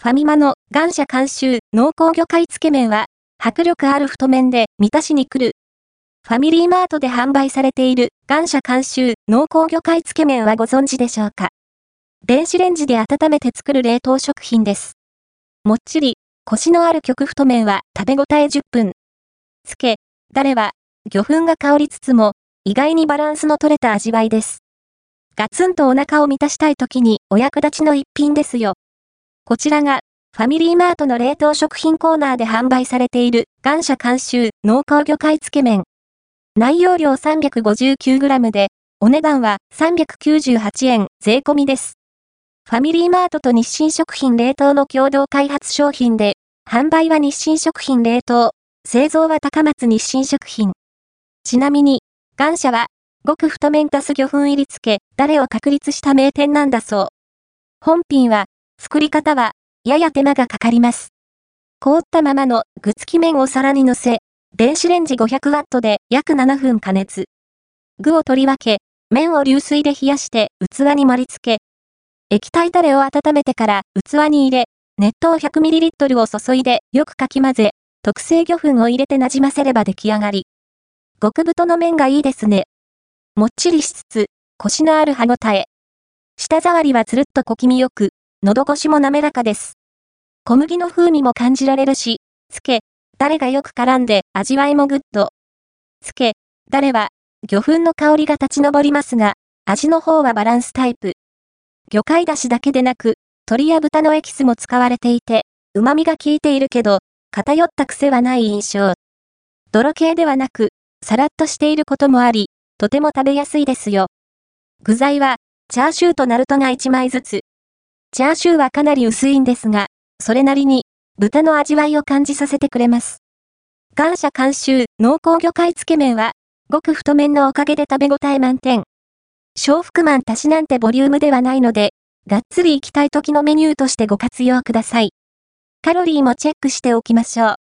ファミマの感謝監修濃厚魚介つけ麺は、迫力ある太麺で満たしに来る。ファミリーマートで販売されている感謝監修濃厚魚介つけ麺はご存知でしょうか？電子レンジで温めて作る冷凍食品です。もっちり、コシのある極太麺は食べ応え10分。つけ、だれは、魚粉が香りつつも、意外にバランスの取れた味わいです。ガツンとお腹を満たしたい時にお役立ちの一品ですよ。こちらが、ファミリーマートの冷凍食品コーナーで販売されている、感謝監修濃厚魚介つけ麺。内容量 359g で、お値段は398円税込みです。ファミリーマートと日清食品冷凍の共同開発商品で、販売は日清食品冷凍、製造は高松日清食品。ちなみに、感謝は、極太麺足す魚粉入り付け、誰を確立した名店なんだそう。本品は、作り方は、やや手間がかかります。凍ったままの具付き麺を皿に乗せ、電子レンジ 500W で約7分加熱。具を取り分け、麺を流水で冷やして器に盛り付け。液体タレを温めてから器に入れ、熱湯 100ml を注いでよくかき混ぜ、特製魚粉を入れてなじませれば出来上がり。極太の麺がいいですね。もっちりしつつ、コシのある歯ごたえ。舌触りはつるっと小気味よく、喉越しも滑らかです。小麦の風味も感じられるし、つけだれがよく絡んで味わいもグッド。つけだれは、魚粉の香りが立ち上りますが、味の方はバランスタイプ。魚介だしだけでなく、鶏や豚のエキスも使われていて、旨味が効いているけど、偏った癖はない印象。泥系ではなく、さらっとしていることもあり、とても食べやすいですよ。具材は、チャーシューとナルトが1枚ずつ。チャーシューはかなり薄いんですが、それなりに、豚の味わいを感じさせてくれます。感謝監修、濃厚魚介つけ麺は、ごく太麺のおかげで食べ応え満点。小福満足しなんてボリュームではないので、がっつり行きたい時のメニューとしてご活用ください。カロリーもチェックしておきましょう。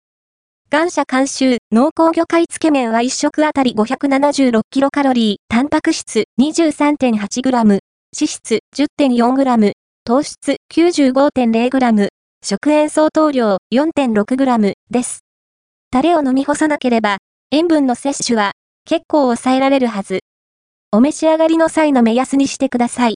感謝監修、濃厚魚介つけ麺は1食あたり576キロカロリー、タンパク質 23.8g、脂質 10.4g、糖質 95.0g、食塩相当量 4.6g です。タレを飲み干さなければ、塩分の摂取は結構抑えられるはず。お召し上がりの際の目安にしてください。